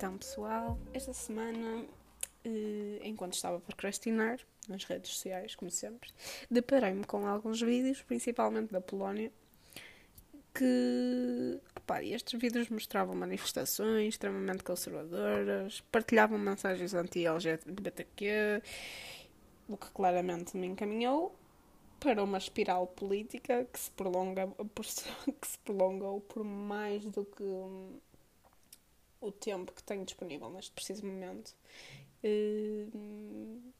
Então, pessoal, esta semana, eh, enquanto estava a procrastinar nas redes sociais, como sempre, deparei-me com alguns vídeos, principalmente da Polónia, que opa, estes vídeos mostravam manifestações extremamente conservadoras, partilhavam mensagens anti-LGBTQ, o que claramente me encaminhou para uma espiral política que se prolonga que se prolongou por mais do que o tempo que tenho disponível neste preciso momento, uh,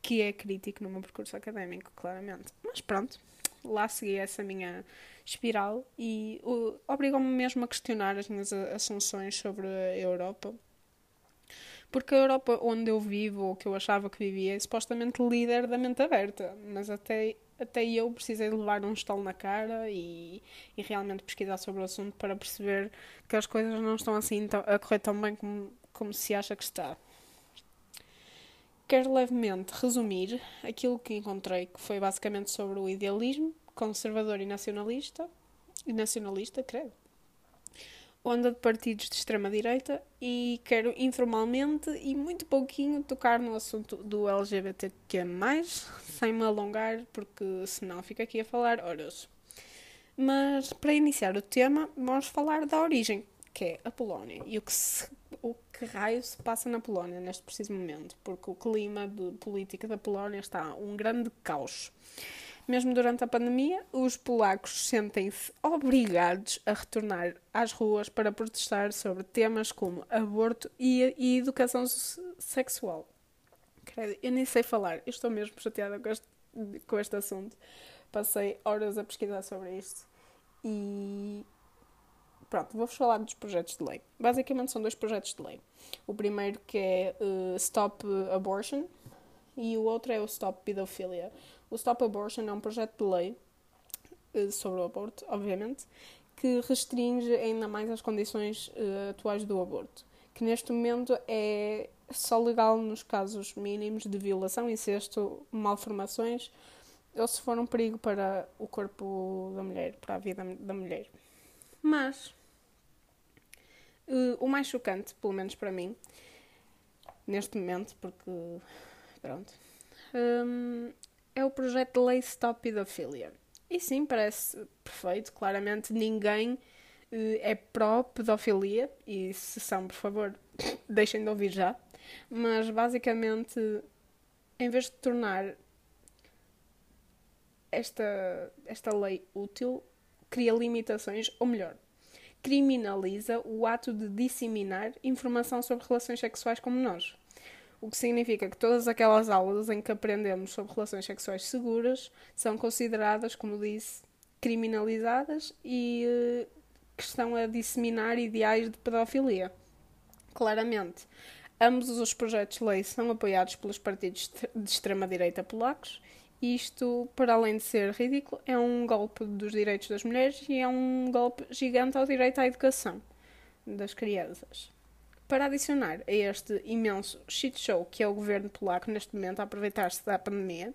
que é crítico no meu percurso académico, claramente. Mas pronto, lá segui essa minha espiral e obrigou-me mesmo a questionar as minhas assunções sobre a Europa. Porque a Europa onde eu vivo, ou que eu achava que vivia, é supostamente líder da mente aberta, mas até até eu precisei levar um estalo na cara e, e realmente pesquisar sobre o assunto para perceber que as coisas não estão assim a correr tão bem como, como se acha que está. Quero levemente resumir aquilo que encontrei, que foi basicamente sobre o idealismo conservador e nacionalista, e nacionalista, creio, onda de partidos de extrema-direita e quero informalmente e muito pouquinho tocar no assunto do LGBTQ+, sem me alongar, porque senão fico aqui a falar horas. Mas, para iniciar o tema, vamos falar da origem, que é a Polónia, e o que, se, o que raio se passa na Polónia neste preciso momento, porque o clima de política da Polónia está um grande caos. Mesmo durante a pandemia, os polacos sentem-se obrigados a retornar às ruas para protestar sobre temas como aborto e, e educação sexual. Eu nem sei falar, eu estou mesmo chateada com este, com este assunto. Passei horas a pesquisar sobre isto e. Pronto, vou-vos falar dos projetos de lei. Basicamente são dois projetos de lei. O primeiro que é uh, Stop Abortion e o outro é o Stop Pedofilia. O Stop Abortion é um projeto de lei uh, sobre o aborto, obviamente, que restringe ainda mais as condições uh, atuais do aborto, que neste momento é só legal nos casos mínimos de violação, incesto, malformações ou se for um perigo para o corpo da mulher, para a vida da mulher. Mas uh, o mais chocante, pelo menos para mim, neste momento, porque pronto, um, é o projeto de lei Stop Pedofilia. E sim, parece perfeito, claramente ninguém uh, é pró-pedofilia, e se são, por favor, deixem de ouvir já. Mas basicamente, em vez de tornar esta, esta lei útil, cria limitações, ou melhor, criminaliza o ato de disseminar informação sobre relações sexuais como nós. O que significa que todas aquelas aulas em que aprendemos sobre relações sexuais seguras são consideradas, como disse, criminalizadas e uh, que estão a disseminar ideais de pedofilia. Claramente, ambos os projetos de lei são apoiados pelos partidos de extrema-direita polacos. Isto, para além de ser ridículo, é um golpe dos direitos das mulheres e é um golpe gigante ao direito à educação das crianças. Para adicionar a este imenso shit show que é o governo polaco neste momento a aproveitar-se da pandemia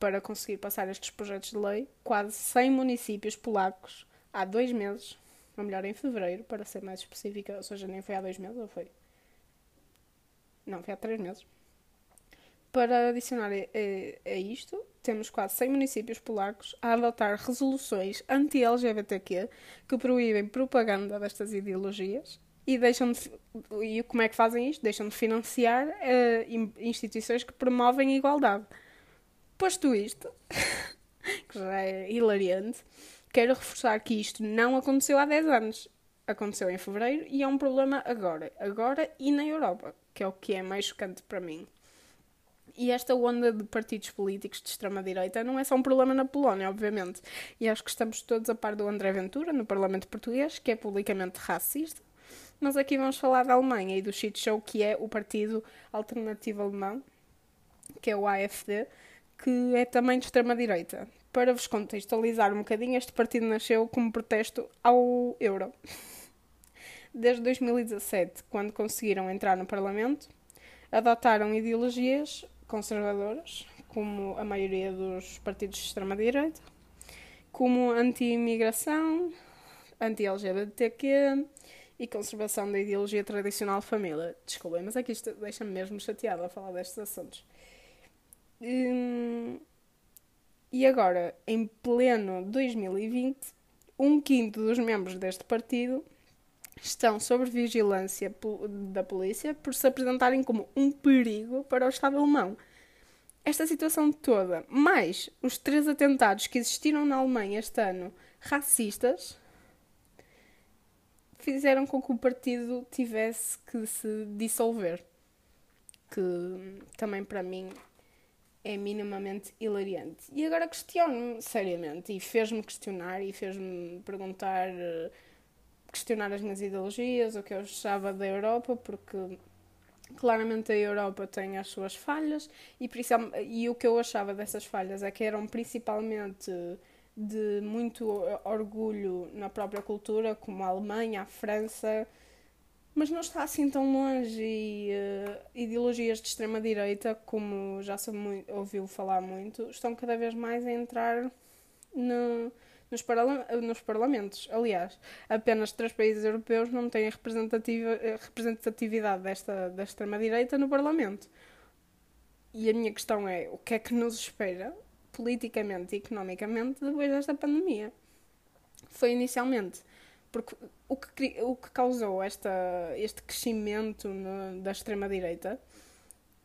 para conseguir passar estes projetos de lei, quase 100 municípios polacos há dois meses, ou melhor, em fevereiro, para ser mais específica, ou seja, nem foi há dois meses, ou foi? Não, foi há três meses. Para adicionar a, a, a isto, temos quase 100 municípios polacos a adotar resoluções anti-LGBTQ que proíbem propaganda destas ideologias e deixam de, e como é que fazem isto? Deixam de financiar uh, instituições que promovem a igualdade. Posto isto, que já é hilariante, quero reforçar que isto não aconteceu há 10 anos. Aconteceu em fevereiro e é um problema agora. Agora e na Europa, que é o que é mais chocante para mim. E esta onda de partidos políticos de extrema-direita não é só um problema na Polónia, obviamente. E acho que estamos todos a par do André Ventura, no Parlamento Português, que é publicamente racista mas aqui vamos falar da Alemanha e do shit show que é o Partido Alternativo Alemão, que é o AfD, que é também de extrema-direita. Para vos contextualizar um bocadinho, este partido nasceu como protesto ao euro. Desde 2017, quando conseguiram entrar no Parlamento, adotaram ideologias conservadoras, como a maioria dos partidos de extrema-direita, como anti-imigração, anti-LGBTQ, e conservação da ideologia tradicional família. Desculpem, mas é que isto deixa-me mesmo chateada a falar destes assuntos. Hum, e agora, em pleno 2020, um quinto dos membros deste partido estão sob vigilância da polícia por se apresentarem como um perigo para o Estado alemão. Esta situação toda, mais os três atentados que existiram na Alemanha este ano, racistas, fizeram com que o partido tivesse que se dissolver. Que também para mim é minimamente hilariante. E agora questiono-me seriamente, e fez-me questionar, e fez-me perguntar, eh, questionar as minhas ideologias, o que eu achava da Europa, porque claramente a Europa tem as suas falhas, e, e o que eu achava dessas falhas é que eram principalmente de muito orgulho na própria cultura, como a Alemanha, a França, mas não está assim tão longe e uh, ideologias de extrema-direita, como já se ouviu falar muito, estão cada vez mais a entrar no, nos, parla nos parlamentos. Aliás, apenas três países europeus não têm representativa, representatividade desta, da extrema-direita no parlamento. E a minha questão é, o que é que nos espera politicamente e economicamente depois desta pandemia? Foi inicialmente porque o que, o que causou esta, este crescimento no, da extrema-direita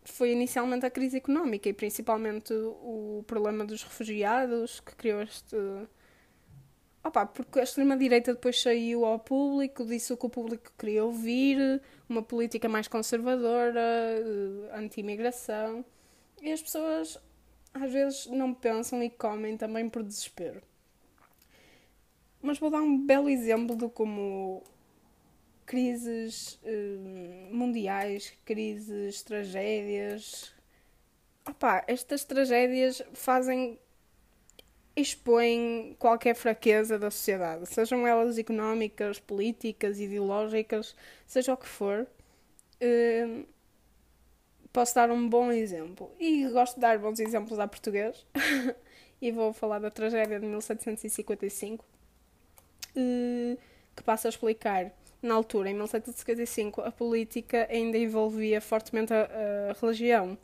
foi inicialmente a crise económica e principalmente o problema dos refugiados que criou este. Opa, porque a extrema-direita depois saiu ao público, disse o que o público queria ouvir, uma política mais conservadora, eh, anti-imigração. E as pessoas às vezes não pensam e comem também por desespero. Mas vou dar um belo exemplo de como crises uh, mundiais, crises, tragédias. Opa, estas tragédias fazem. expõem qualquer fraqueza da sociedade, sejam elas económicas, políticas, ideológicas, seja o que for. Uh, posso dar um bom exemplo. E gosto de dar bons exemplos a português. e vou falar da tragédia de 1755 eh, que passa a explicar. Na altura, em 1755, a política ainda envolvia fortemente a, a religião,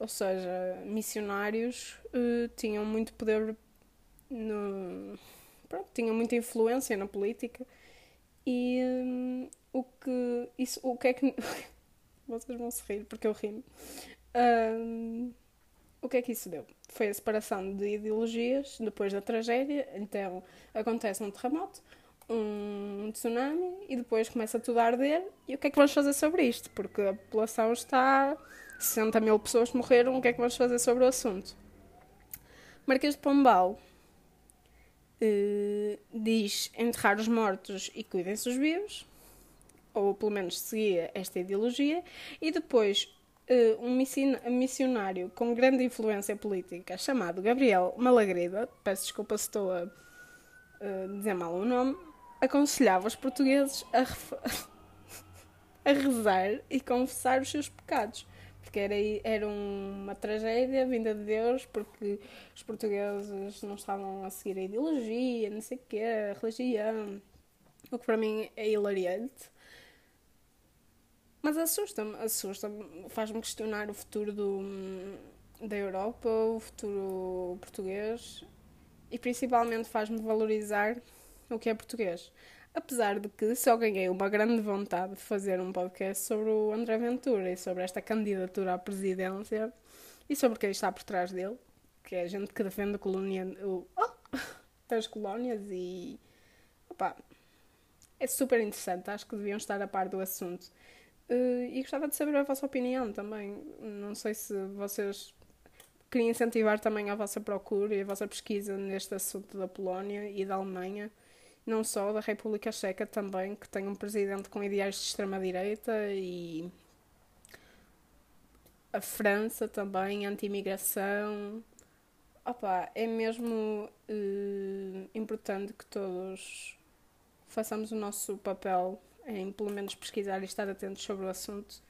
ou seja, missionários uh, tinham muito poder, no, pronto, tinham muita influência na política e um, o que isso, o que é que vocês vão se rir porque eu rimo. Um, o que é que isso deu? Foi a separação de ideologias depois da tragédia. Então acontece um terremoto, um tsunami e depois começa tudo a arder. E o que é que vamos fazer sobre isto? Porque a população está. 60 mil pessoas morreram. O que é que vamos fazer sobre o assunto? Marquês de Pombal eh, diz enterrar os mortos e cuidem-se os vivos, ou pelo menos seguia esta ideologia, e depois uh, um missionário com grande influência política chamado Gabriel Malagrida, peço desculpa se estou a dizer mal o nome, aconselhava os portugueses a, a rezar e confessar os seus pecados. Porque era, era uma tragédia vinda de Deus, porque os portugueses não estavam a seguir a ideologia, não sei o quê, a religião. O que para mim é hilariante. Mas assusta-me, assusta-me, faz-me questionar o futuro do, da Europa, o futuro português e principalmente faz-me valorizar o que é português. Apesar de que só ganhei uma grande vontade de fazer um podcast sobre o André Ventura e sobre esta candidatura à presidência e sobre quem está por trás dele, que é a gente que defende a colônia, o, oh, as colónias e. Opa, é super interessante, acho que deviam estar a par do assunto. Uh, e gostava de saber a vossa opinião também. Não sei se vocês queriam incentivar também a vossa procura e a vossa pesquisa neste assunto da Polónia e da Alemanha, não só da República Checa também, que tem um presidente com ideais de extrema-direita e a França também, anti-imigração. Opa, é mesmo uh, importante que todos façamos o nosso papel em pelo menos pesquisar e estar atentos sobre o assunto.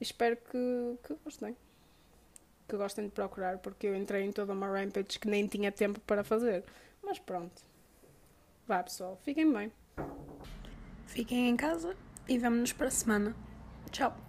E espero que, que gostem. Que gostem de procurar, porque eu entrei em toda uma rampage que nem tinha tempo para fazer. Mas pronto. Vá pessoal, fiquem bem. Fiquem em casa e vemo-nos para a semana. Tchau!